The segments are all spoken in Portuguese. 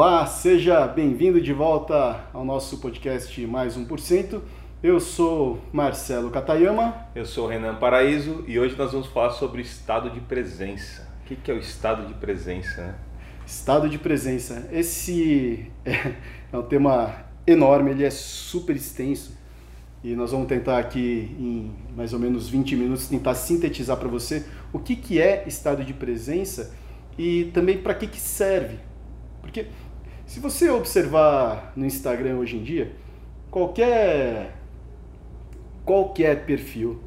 Olá, seja bem-vindo de volta ao nosso podcast Mais 1%. Eu sou Marcelo Katayama. Eu sou Renan Paraíso e hoje nós vamos falar sobre estado de presença. O que é o estado de presença? Né? Estado de presença. Esse é, um tema enorme, ele é super extenso e nós vamos tentar aqui em mais ou menos 20 minutos tentar sintetizar para você o que, que é estado de presença e também para que, que serve. Porque se você observar no Instagram hoje em dia, qualquer qualquer perfil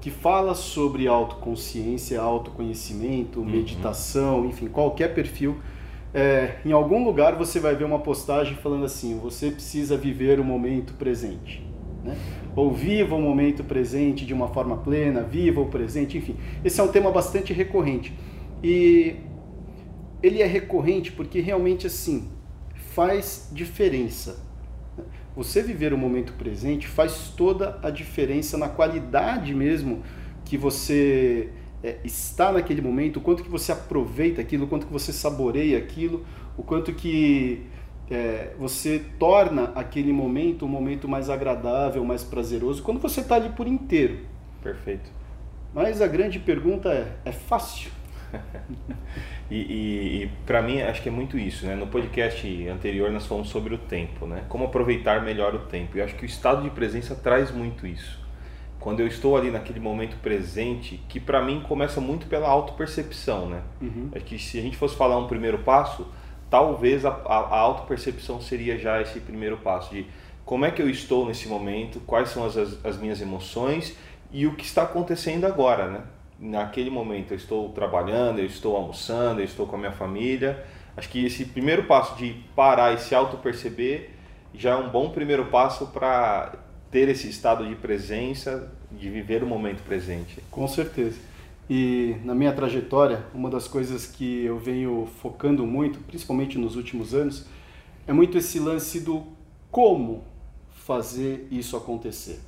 que fala sobre autoconsciência, autoconhecimento, uhum. meditação, enfim, qualquer perfil, é, em algum lugar você vai ver uma postagem falando assim: você precisa viver o momento presente. Né? Ou viva o momento presente de uma forma plena, viva o presente, enfim. Esse é um tema bastante recorrente. E ele é recorrente porque realmente assim faz diferença você viver o momento presente faz toda a diferença na qualidade mesmo que você é, está naquele momento, o quanto que você aproveita aquilo, o quanto que você saboreia aquilo, o quanto que é, você torna aquele momento um momento mais agradável, mais prazeroso, quando você está ali por inteiro. Perfeito. Mas a grande pergunta é: é fácil? e, e, e para mim acho que é muito isso, né? No podcast anterior nós falamos sobre o tempo, né? Como aproveitar melhor o tempo. E acho que o estado de presença traz muito isso. Quando eu estou ali naquele momento presente, que para mim começa muito pela autopercepção, né? Uhum. Acho que se a gente fosse falar um primeiro passo, talvez a, a, a autopercepção seria já esse primeiro passo de como é que eu estou nesse momento, quais são as, as, as minhas emoções e o que está acontecendo agora, né? Naquele momento eu estou trabalhando, eu estou almoçando, eu estou com a minha família. Acho que esse primeiro passo de parar e se auto-perceber já é um bom primeiro passo para ter esse estado de presença, de viver o momento presente. Com certeza. E na minha trajetória, uma das coisas que eu venho focando muito, principalmente nos últimos anos, é muito esse lance do como fazer isso acontecer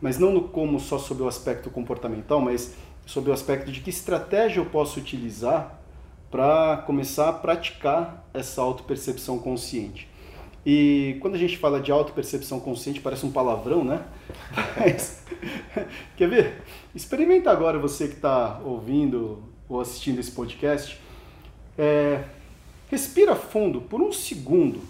mas não no como só sobre o aspecto comportamental, mas sobre o aspecto de que estratégia eu posso utilizar para começar a praticar essa autopercepção consciente. E quando a gente fala de autopercepção consciente, parece um palavrão, né? Mas, quer ver? Experimenta agora você que está ouvindo ou assistindo esse podcast. É, respira fundo por um segundo.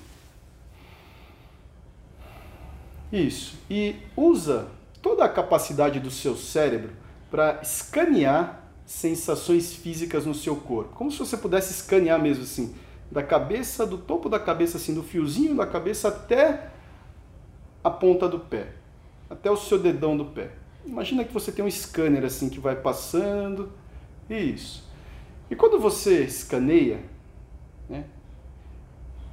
Isso. E usa toda a capacidade do seu cérebro para escanear sensações físicas no seu corpo. Como se você pudesse escanear mesmo assim, da cabeça, do topo da cabeça, assim, do fiozinho da cabeça até a ponta do pé, até o seu dedão do pé. Imagina que você tem um scanner assim que vai passando. Isso. E quando você escaneia, né,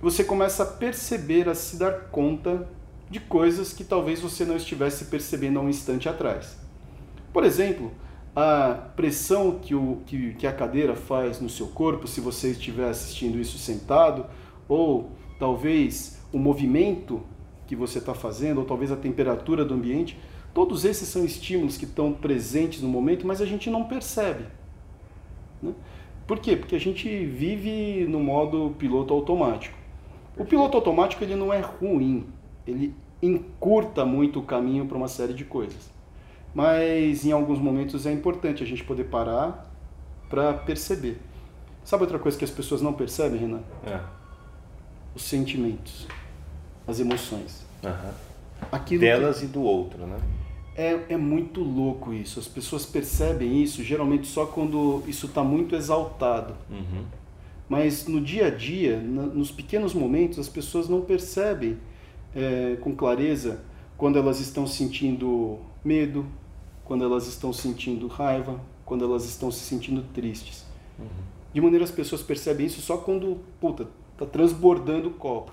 você começa a perceber, a se dar conta de coisas que talvez você não estivesse percebendo há um instante atrás. Por exemplo, a pressão que, o, que, que a cadeira faz no seu corpo, se você estiver assistindo isso sentado, ou talvez o movimento que você está fazendo, ou talvez a temperatura do ambiente, todos esses são estímulos que estão presentes no momento, mas a gente não percebe. Né? Por quê? Porque a gente vive no modo piloto automático. O piloto automático ele não é ruim, ele encurta muito o caminho para uma série de coisas. Mas em alguns momentos é importante a gente poder parar para perceber. Sabe outra coisa que as pessoas não percebem, Renan? É. Os sentimentos, as emoções. Uhum. Aquilo Delas que... e do outro, né? É, é muito louco isso. As pessoas percebem isso geralmente só quando isso está muito exaltado. Uhum. Mas no dia a dia, na, nos pequenos momentos, as pessoas não percebem é, com clareza quando elas estão sentindo medo, quando elas estão sentindo raiva, quando elas estão se sentindo tristes. Uhum. De maneira as pessoas percebem isso só quando, puta, tá transbordando o copo.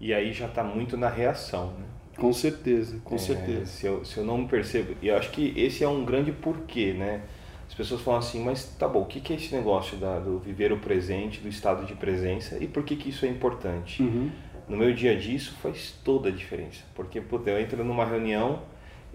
E aí já está muito na reação, né? Com certeza, com é, certeza. Se eu, se eu não me percebo, e eu acho que esse é um grande porquê, né? As pessoas falam assim, mas tá bom, o que, que é esse negócio da, do viver o presente, do estado de presença e por que, que isso é importante? Uhum no meu dia a dia isso faz toda a diferença. Porque puta, eu entro numa reunião,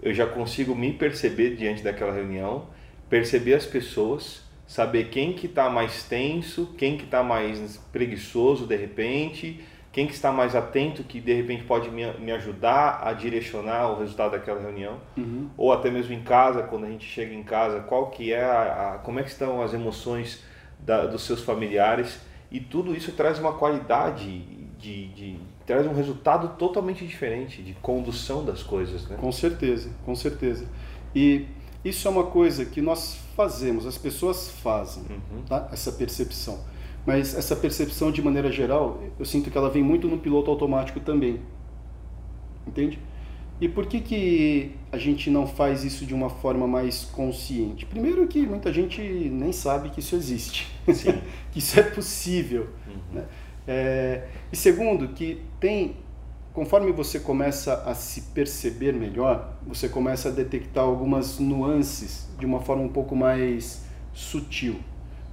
eu já consigo me perceber diante daquela reunião, perceber as pessoas, saber quem que está mais tenso, quem que está mais preguiçoso de repente, quem que está mais atento que de repente pode me, me ajudar a direcionar o resultado daquela reunião, Uhum. ou até mesmo em casa, quando a gente chega em casa, qual que é a, a como é que estão as emoções da, dos seus familiares e tudo isso traz uma qualidade de, de traz um resultado totalmente diferente de condução das coisas, né? Com certeza, com certeza. E isso é uma coisa que nós fazemos, as pessoas fazem, Uhum. tá? essa percepção. Mas essa percepção, de maneira geral, eu sinto que ela vem muito no piloto automático também. Entende? E por que, que a gente não faz isso de uma forma mais consciente? Primeiro que muita gente nem sabe que isso existe, Sim. que isso é possível. Uhum. né? É, e segundo, que tem, conforme você começa a se perceber melhor, você começa a detectar algumas nuances de uma forma um pouco mais sutil.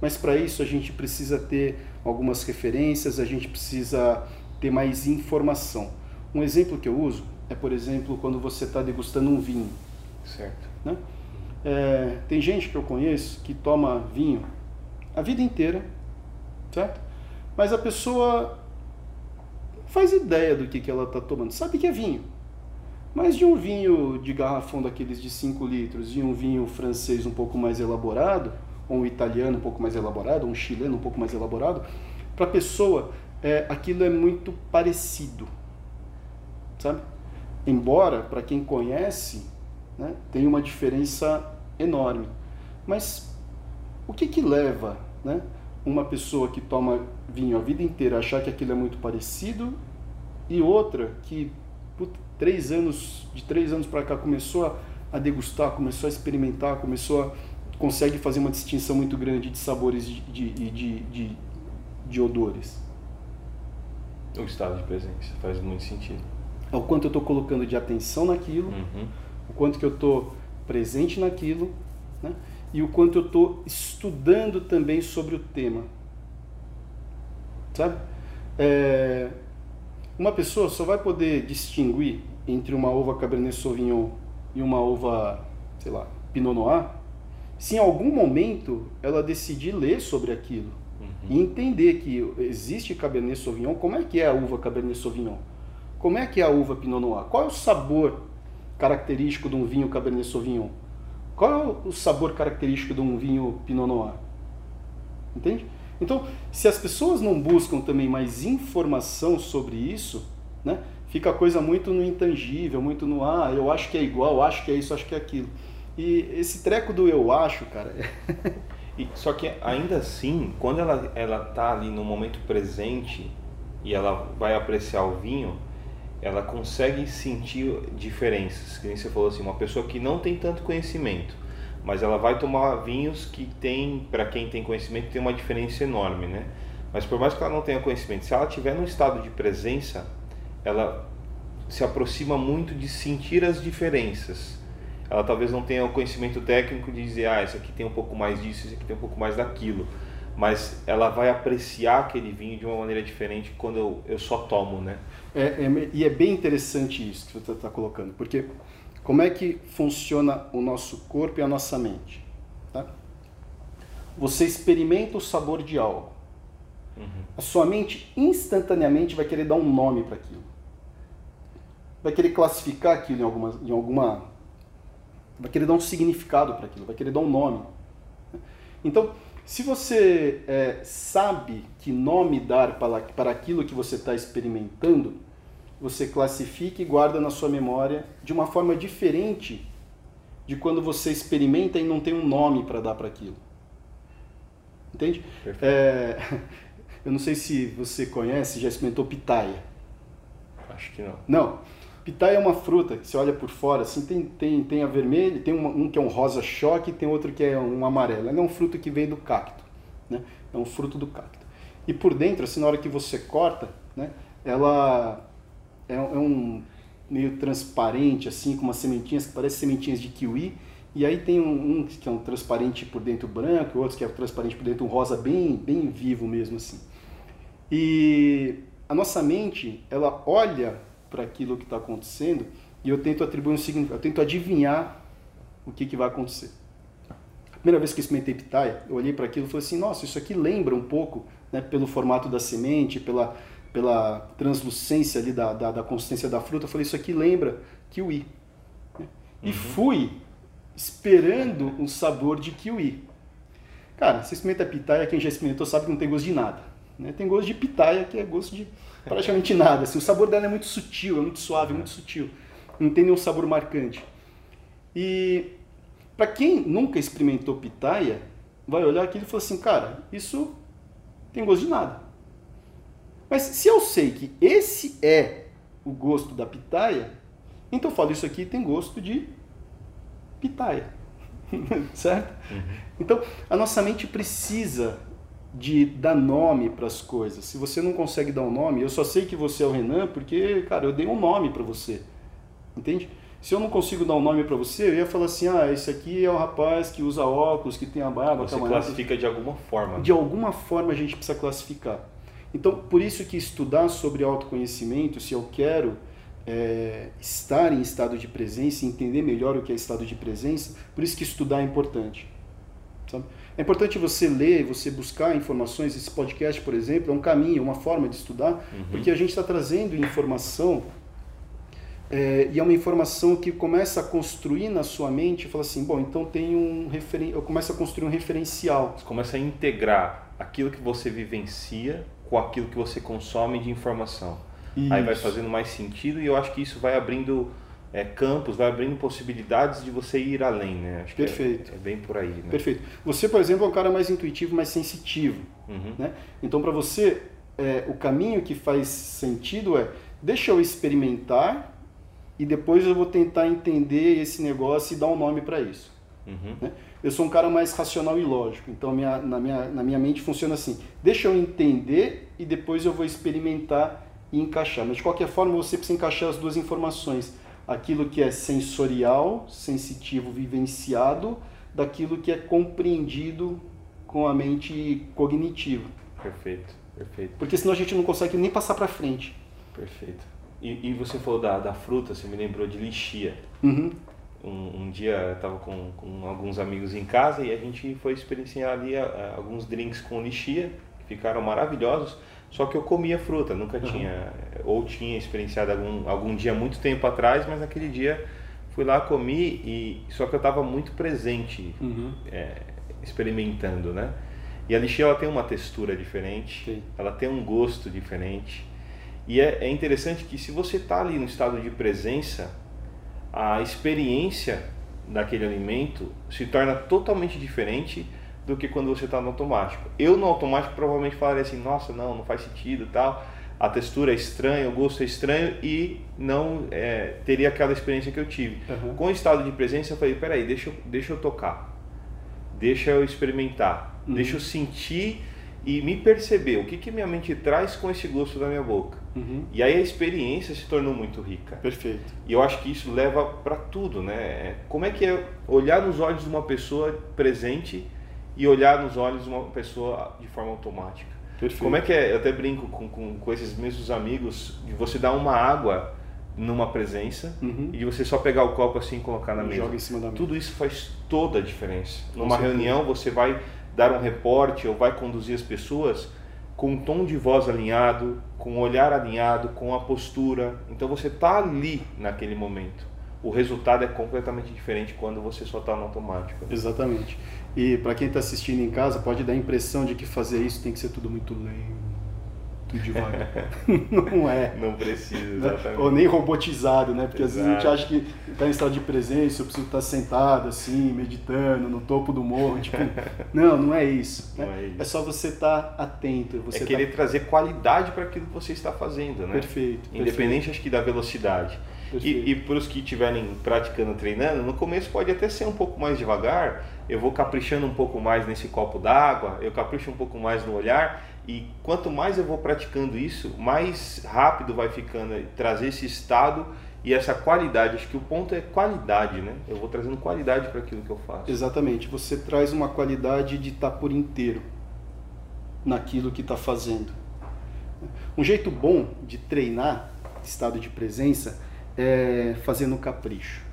Mas para isso a gente precisa ter algumas referências, a gente precisa ter mais informação. Um exemplo que eu uso é, por exemplo, quando você está degustando um vinho. Certo. Né? É, tem gente que eu conheço que toma vinho a vida inteira, certo? Mas a pessoa não faz ideia do que, que ela está tomando. Sabe que é vinho. Mas de um vinho de garrafão daqueles de 5 litros e um vinho francês um pouco mais elaborado, ou um italiano um pouco mais elaborado, ou um chileno um pouco mais elaborado, para a pessoa é, aquilo é muito parecido, sabe? Embora, para quem conhece, né, tem uma diferença enorme. Mas o que, que leva né, uma pessoa que toma vinho a vida inteira achar que aquilo é muito parecido e outra que puta, três anos, de três anos para cá começou a, a degustar, começou a experimentar, começou a consegue fazer uma distinção muito grande de sabores e de, de, de, de, de odores. O estado de presença faz muito sentido. É o quanto eu estou colocando de atenção naquilo, Uhum. o quanto que eu estou presente naquilo, né? E o quanto eu estou estudando também sobre o tema. Sabe? É, uma pessoa só vai poder distinguir entre uma uva Cabernet Sauvignon e uma uva, sei lá, Pinot Noir, se em algum momento ela decidir ler sobre aquilo e entender que existe Cabernet Sauvignon, como é que é a uva Cabernet Sauvignon? Como é que é a uva Pinot Noir? Qual é o sabor característico de um vinho Cabernet Sauvignon? Qual é o sabor característico de um vinho Pinot Noir? Entende? Então, se as pessoas não buscam também mais informação sobre isso, né, fica a coisa muito no intangível, muito no ah, eu acho que é igual, acho que é isso, acho que é aquilo. E esse treco do eu acho, cara, E, só que ainda assim, quando ela ela tá ali no momento presente e ela vai apreciar o vinho, ela consegue sentir diferenças. Que nem você falou assim, uma pessoa que não tem tanto conhecimento, mas ela vai tomar vinhos que tem, para quem tem conhecimento, tem uma diferença enorme, né? Mas por mais que ela não tenha conhecimento, se ela tiver num estado de presença, ela se aproxima muito de sentir as diferenças ela talvez não tenha o conhecimento técnico de dizer, ah, isso aqui tem um pouco mais disso, isso aqui tem um pouco mais daquilo. Mas ela vai apreciar aquele vinho de uma maneira diferente quando eu, eu só tomo, né? É, é- e é bem interessante isso que você está colocando, porque como é que funciona o nosso corpo e a nossa mente? tá? Você experimenta o sabor de algo. A sua mente instantaneamente vai querer dar um nome para aquilo. Vai querer classificar aquilo em alguma, em alguma. Vai querer dar um significado para aquilo, vai querer dar um nome. Então, se você é, sabe que nome dar para, para aquilo que você está experimentando, você classifica e guarda na sua memória de uma forma diferente de quando você experimenta e não tem um nome para dar para aquilo. Entende? É, eu não sei se você conhece, já experimentou pitaia. Acho que não. Não. Pitaia é uma fruta que você olha por fora, assim, tem, tem, tem a vermelha, tem uma- um que é um rosa choque tem outro que é um amarelo. Ele é um fruto que vem do cacto, né? É um fruto do cacto. E por dentro, assim, na hora que você corta, né? Ela é, é um meio transparente, assim, com umas sementinhas que parecem sementinhas de kiwi. E aí tem um, um que é um transparente por dentro branco, outros que é transparente por dentro um rosa bem, bem vivo mesmo, assim. E a nossa mente, ela olha para aquilo que está acontecendo e eu tento atribuir um significado, eu tento adivinhar o que, que vai acontecer. primeira vez que eu experimentei pitaia, eu olhei para aquilo e falei assim, nossa, isso aqui lembra um pouco, né, pelo formato da semente, pela, pela translucência ali da, da, da consistência da fruta, eu falei, isso aqui lembra kiwi. E uhum. fui esperando um sabor de kiwi. Cara, você experimenta pitaia, quem já experimentou sabe que não tem gosto de nada. Né? Tem gosto de pitaia, que é gosto de praticamente nada. Assim, o sabor dela é muito sutil, é muito suave, é muito sutil. Não tem nenhum sabor marcante. E para quem nunca experimentou pitaia, vai olhar aquilo e falar assim, cara, isso tem gosto de nada. Mas se eu sei que esse é o gosto da pitaia, então eu falo, isso aqui tem gosto de pitaia. certo? Uhum. Então, a nossa mente precisa de dar nome para as coisas. Se você não consegue dar um nome, eu só sei que você é o Renan porque, cara, eu dei um nome para você. Entende? Se eu não consigo dar um nome para você, eu ia falar assim: ah, esse aqui é o rapaz que usa óculos, que tem a barba. Você classifica de alguma forma. De alguma forma a gente precisa classificar. Então, por isso que estudar sobre autoconhecimento, se eu quero é, estar em estado de presença, entender melhor o que é estado de presença, por isso que estudar é importante. Sabe? É importante você ler, você buscar informações. Esse podcast, por exemplo, é um caminho, uma forma de estudar, uhum. porque a gente está trazendo informação é, e é uma informação que começa a construir na sua mente fala assim, bom, então tem um referen eu começo a construir um referencial. Você começa a integrar aquilo que você vivencia com aquilo que você consome de informação. Isso. Aí vai fazendo mais sentido e eu acho que isso vai abrindo é, campos, vai abrindo possibilidades de você ir além, né? Acho é- Perfeito. É, é, bem por aí. Né? Perfeito. Você, por exemplo, é um cara mais intuitivo, mais sensitivo. Uhum. Né? Então, para você, é, o caminho que faz sentido é deixa eu experimentar e depois eu vou tentar entender esse negócio e dar um nome para isso. Uhum. Né? Eu sou um cara mais racional e lógico, então minha, na, minha, na minha mente funciona assim: deixa eu entender e depois eu vou experimentar e encaixar. Mas de qualquer forma, você precisa encaixar as duas informações: aquilo que é sensorial, sensitivo, vivenciado, daquilo que é compreendido com a mente cognitiva. Perfeito, perfeito. Porque senão a gente não consegue nem passar para frente. Perfeito. E, e, você falou da, da fruta, você me lembrou de lixia. Uhum. Um, um, dia eu estava com, com alguns amigos em casa e a gente foi experienciar ali a, a, alguns drinks com lixia, que ficaram maravilhosos. Só que eu comia fruta, nunca uhum. tinha, ou tinha experienciado algum, algum dia muito tempo atrás, mas naquele dia fui lá, comi, e só que eu estava muito presente, uhum. é, experimentando, né? E a lixia ela tem uma textura diferente, Sim. ela tem um gosto diferente. E é, é interessante que se você está ali no estado de presença, a experiência daquele alimento se torna totalmente diferente do que quando você está no automático. Eu no automático provavelmente falaria assim, nossa, não, não faz sentido tal, a textura é estranha, o gosto é estranho e não é, teria aquela experiência que eu tive. Uhum. Com o estado de presença eu falei, peraí, deixa eu, deixa eu tocar, deixa eu experimentar, uhum. deixa eu sentir e me perceber o que, que minha mente traz com esse gosto da minha boca. Uhum. E aí a experiência se tornou muito rica. Perfeito. E eu acho que isso leva para tudo, né? É, como é que é olhar nos olhos de uma pessoa presente e olhar nos olhos uma pessoa de forma automática. Perfeito. Como é que é? Eu até brinco com, com, com esses mesmos amigos de você dar uma água numa presença uhum. e você só pegar o copo assim e colocar na mesa. Joga em cima da mesa. Tudo isso faz toda a diferença. Numa reunião você vai dar um reporte ou vai conduzir as pessoas com um tom de voz alinhado, com um olhar alinhado, com a postura. Então você está ali naquele momento. O resultado é completamente diferente quando você só está no automático. Exatamente. E para quem está assistindo em casa, pode dar a impressão de que fazer isso tem que ser tudo muito lento, devagar. não é. Não precisa, exatamente. Ou nem robotizado, né? Porque Exato. às vezes a gente acha que está em estado de presença, eu preciso estar tá sentado assim, meditando, no topo do morro. Tipo, não, não é isso. Né? Não é, isso. é só você estar tá atento. Você é querer tá... trazer qualidade para aquilo que você está fazendo, né? Perfeito. Independente, perfeito. acho que da velocidade. E, e para os que estiverem praticando, treinando, no começo pode até ser um pouco mais devagar, eu vou caprichando um pouco mais nesse copo d'água, eu capricho um pouco mais no olhar, e quanto mais eu vou praticando isso, mais rápido vai ficando trazer esse estado e essa qualidade. Acho que o ponto é qualidade, né? Eu vou trazendo qualidade para aquilo que eu faço. Exatamente, você traz uma qualidade de estar tá por inteiro naquilo que está fazendo. Um jeito bom de treinar estado de presença é, fazendo capricho.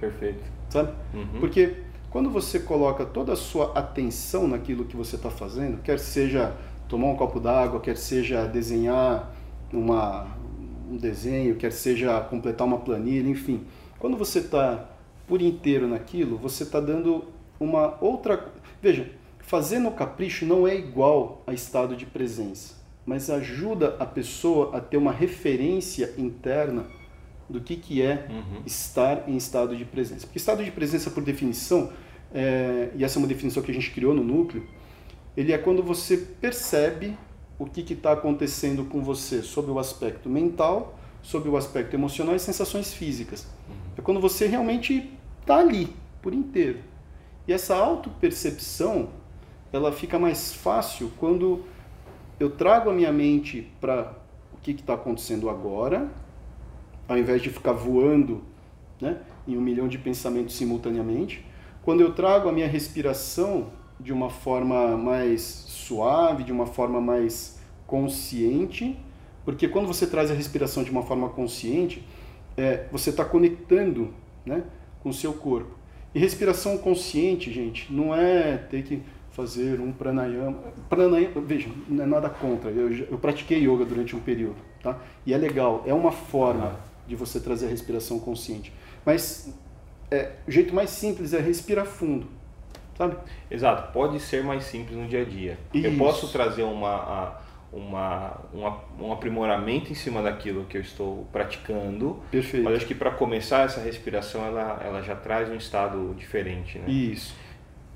Perfeito. Sabe? Uhum. Porque Quando você coloca toda a sua atenção naquilo que você está fazendo, quer seja tomar um copo d'água, quer seja desenhar uma, um desenho, quer seja completar uma planilha, enfim. Quando você está por inteiro naquilo, você está dando uma outra. Veja, fazer no capricho não é igual a estado de presença, mas ajuda a pessoa a ter uma referência interna do que, que é uhum. estar em estado de presença. Porque estado de presença, por definição, é, e essa é uma definição que a gente criou no núcleo, ele é quando você percebe o que está acontecendo com você sob o aspecto mental, sob o aspecto emocional e sensações físicas. Uhum. É quando você realmente está ali, por inteiro. E essa autopercepção, ela fica mais fácil quando eu trago a minha mente para o que está acontecendo agora, ao invés de ficar voando né, em um milhão de pensamentos simultaneamente. Quando eu trago a minha respiração de uma forma mais suave, de uma forma mais consciente, porque quando você traz a respiração de uma forma consciente, é, você está conectando né, com o seu corpo. E respiração consciente, gente, não é ter que fazer um pranayama. Pranayama, veja, não é nada contra. Eu, eu pratiquei yoga durante um período, tá? E é legal, é uma forma de você trazer a respiração consciente. Mas é, o jeito mais simples é respirar fundo, sabe? Exato, pode ser mais simples no dia a dia. Isso. Eu posso trazer uma, uma, uma, um aprimoramento em cima daquilo que eu estou praticando. Perfeito. Mas acho que para começar essa respiração, ela, ela já traz um estado diferente, né? Isso.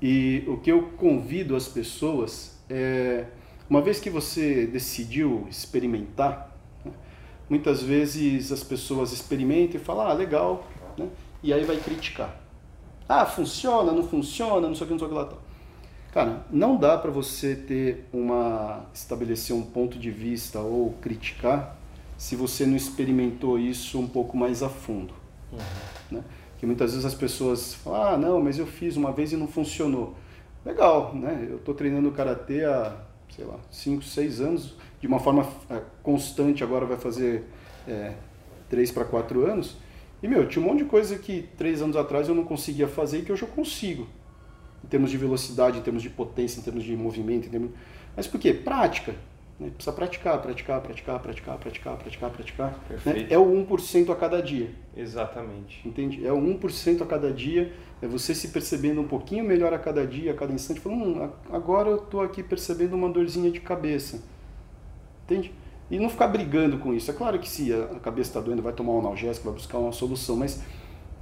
E o que eu convido as pessoas é, uma vez que você decidiu experimentar, muitas vezes as pessoas experimentam e falam, ah, legal, né? e aí vai criticar. Ah, funciona, não funciona, não sei o que, não sei o que lá. Tal. Cara, não dá para você ter uma estabelecer um ponto de vista ou criticar se você não experimentou isso um pouco mais a fundo. Uhum. Né? Que muitas vezes as pessoas falam, ah, não, mas eu fiz uma vez e não funcionou. Legal, né? Eu estou treinando karatê há, sei lá, 5, 6 anos, de uma forma é, constante, agora vai fazer é, 3 para 4 anos. E, meu, tinha um monte de coisa que 3 anos atrás eu não conseguia fazer e que hoje eu consigo. Em termos de velocidade, em termos de potência, em termos de movimento. Termos... Mas por quê? Prática. Né? Precisa praticar, praticar, praticar, praticar, praticar, praticar, praticar. Né? É o 1% a cada dia. Exatamente. Entende? É o 1% a cada dia. É você se percebendo um pouquinho melhor a cada dia, a cada instante. Falando, hum, agora eu estou aqui percebendo uma dorzinha de cabeça. Entende? E não ficar brigando com isso. É claro que se a cabeça está doendo, vai tomar um analgésico, vai buscar uma solução. Mas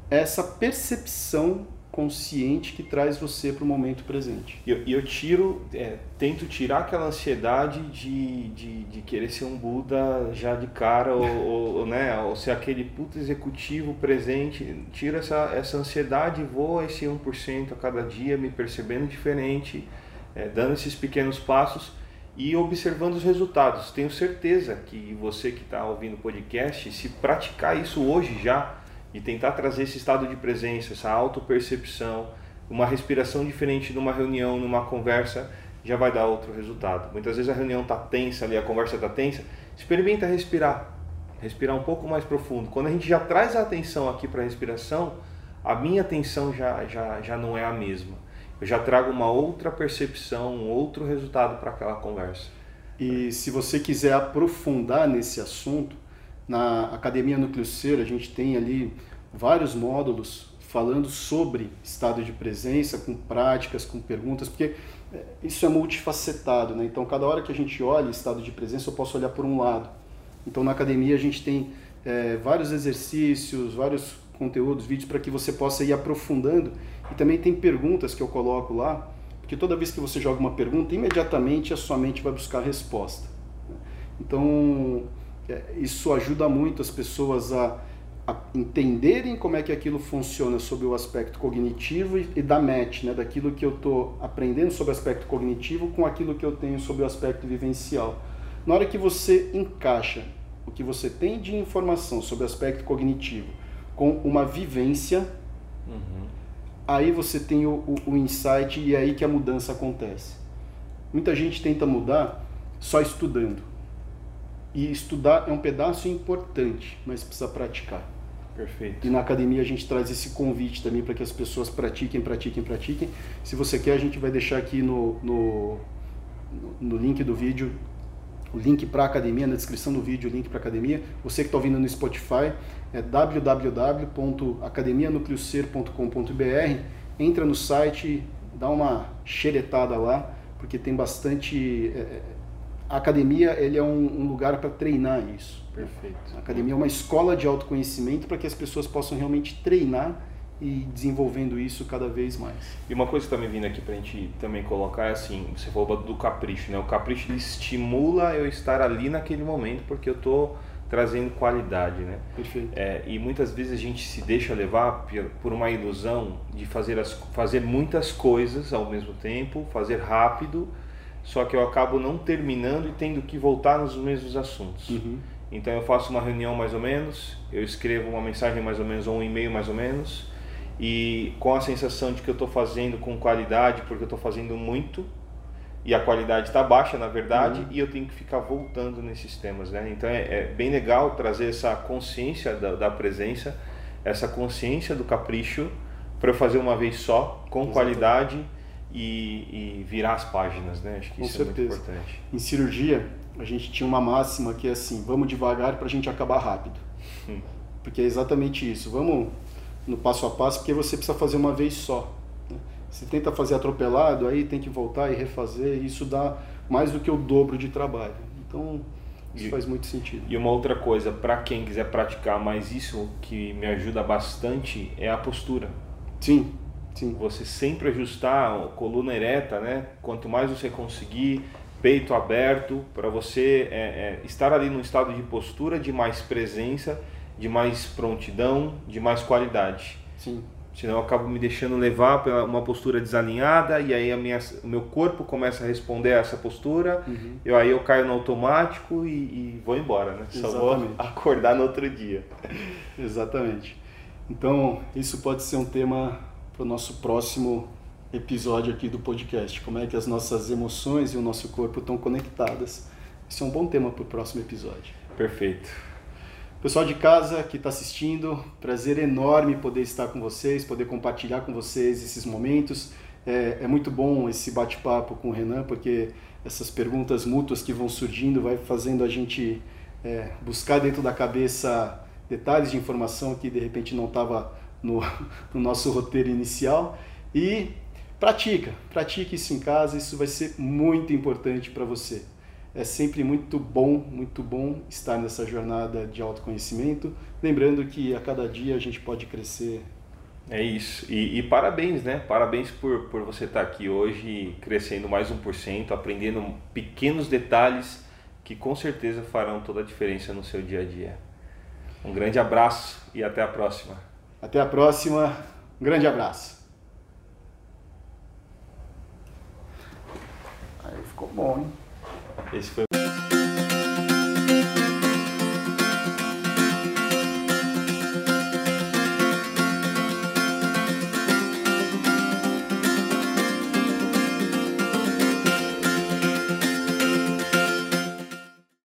essa percepção consciente que traz você para o momento presente. E eu, eu, tiro, é, tento tirar aquela ansiedade de, de, de, querer ser um Buda já de cara, ou, ou, né, ou ser aquele puto executivo presente. Tira essa, essa ansiedade e vou a esse 1% a cada dia, me percebendo diferente, é, dando esses pequenos passos e observando os resultados. Tenho certeza que você que está ouvindo o podcast, se praticar isso hoje já, e tentar trazer esse estado de presença, essa autopercepção, uma respiração diferente numa reunião, numa conversa, já vai dar outro resultado. Muitas vezes a reunião está tensa ali, a conversa está tensa, experimenta respirar, respirar um pouco mais profundo. Quando a gente já traz a atenção aqui para a respiração, a minha atenção já, já, já não é a mesma. Eu já trago uma outra percepção, um outro resultado para aquela conversa. E se você quiser aprofundar nesse assunto, na Academia Nucleoceira a gente tem ali vários módulos falando sobre estado de presença, com práticas, com perguntas, porque é, isso é multifacetado, né? Então, cada hora que a gente olha estado de presença, eu posso olhar por um lado. Então, na academia a gente tem é, vários exercícios, vários conteúdos, vídeos para que você possa ir aprofundando. E também tem perguntas que eu coloco lá, porque toda vez que você joga uma pergunta, imediatamente a sua mente vai buscar a resposta. Então, é, isso ajuda muito as pessoas a, a, entenderem como é que aquilo funciona sob o aspecto cognitivo e, e da match, né, daquilo que eu estou aprendendo sobre o aspecto cognitivo com aquilo que eu tenho sobre o aspecto vivencial. Na hora que você encaixa o que você tem de informação sobre o aspecto cognitivo com uma vivência, uhum. aí você tem o, o, o insight e é aí que a mudança acontece. Muita gente tenta mudar só estudando e estudar é um pedaço importante, mas precisa praticar. Perfeito. E na academia a gente traz esse convite também para que as pessoas pratiquem, pratiquem, pratiquem. Se você quer, a gente vai deixar aqui no, no, no link do vídeo o link para a academia, na descrição do vídeo, o link para a academia. Você que está ouvindo no Spotify, é www.academianucleocer.com.br. Entra no site, dá uma xeretada lá, porque tem bastante. É, é a academia ele é um, um lugar para treinar isso. Perfeito. A academia é uma escola de autoconhecimento para que as pessoas possam realmente treinar e desenvolvendo isso cada vez mais. E uma coisa que está me vindo aqui para a gente também colocar é assim, você falou do capricho, né? O capricho estimula eu estar ali naquele momento porque eu estou trazendo qualidade, né? Perfeito. É, e muitas vezes a gente se deixa levar por uma ilusão de fazer, as, fazer muitas coisas ao mesmo tempo, fazer rápido, só que eu acabo não terminando e tendo que voltar nos mesmos assuntos. Uhum. Então eu faço uma reunião mais ou menos, eu escrevo uma mensagem mais ou menos ou um e-mail mais ou menos, e com a sensação de que eu estou fazendo com qualidade, porque eu estou fazendo muito e a qualidade está baixa, na verdade, uhum. e eu tenho que ficar voltando nesses temas. Né? Então é, é bem legal trazer essa consciência da, da, presença, essa consciência do capricho, para eu fazer uma vez só, com Exatamente. qualidade e, e, virar as páginas. Né? Acho que com isso certeza. é muito importante. Em cirurgia, a gente tinha uma máxima que é assim: vamos devagar para a gente acabar rápido. Hum. Porque é exatamente isso. Vamos no passo a passo, porque você precisa fazer uma vez só. Né? Se tenta fazer atropelado, aí tem que voltar e refazer, e isso dá mais do que o dobro de trabalho. Então, isso e, faz muito sentido. E uma outra coisa, para quem quiser praticar mais isso, que me ajuda bastante, é a postura. Sim, sim. Você sempre ajustar a coluna ereta, né? Quanto mais você conseguir, peito aberto, para você é, é, estar ali num estado de postura, de mais presença de mais prontidão, de mais qualidade. Sim. Senão eu acabo me deixando levar para uma postura desalinhada e aí a minha, o meu corpo começa a responder a essa postura, uhum. eu, aí eu caio no automático e, e vou embora, né? Só vou acordar no outro dia. Exatamente. Então, isso pode ser um tema para o nosso próximo episódio aqui do podcast. Como é que as nossas emoções e o nosso corpo estão conectadas. Esse é um bom tema para o próximo episódio. Perfeito. Pessoal de casa que está assistindo, prazer enorme poder estar com vocês, poder compartilhar com vocês esses momentos. É, é muito bom esse bate-papo com o Renan, porque essas perguntas mútuas que vão surgindo vai fazendo a gente é, buscar dentro da cabeça detalhes de informação que de repente não estava no, no nosso roteiro inicial. E pratica, pratique isso em casa, isso vai ser muito importante para você. É sempre muito bom, muito bom estar nessa jornada de autoconhecimento. Lembrando que a cada dia a gente pode crescer. É isso. E, e parabéns, né? Parabéns por, por você estar aqui hoje crescendo mais 1%, aprendendo pequenos detalhes que com certeza farão toda a diferença no seu dia a dia. Um grande abraço e até a próxima. Até a próxima. Um grande abraço. Aí ficou bom, hein? Esse foi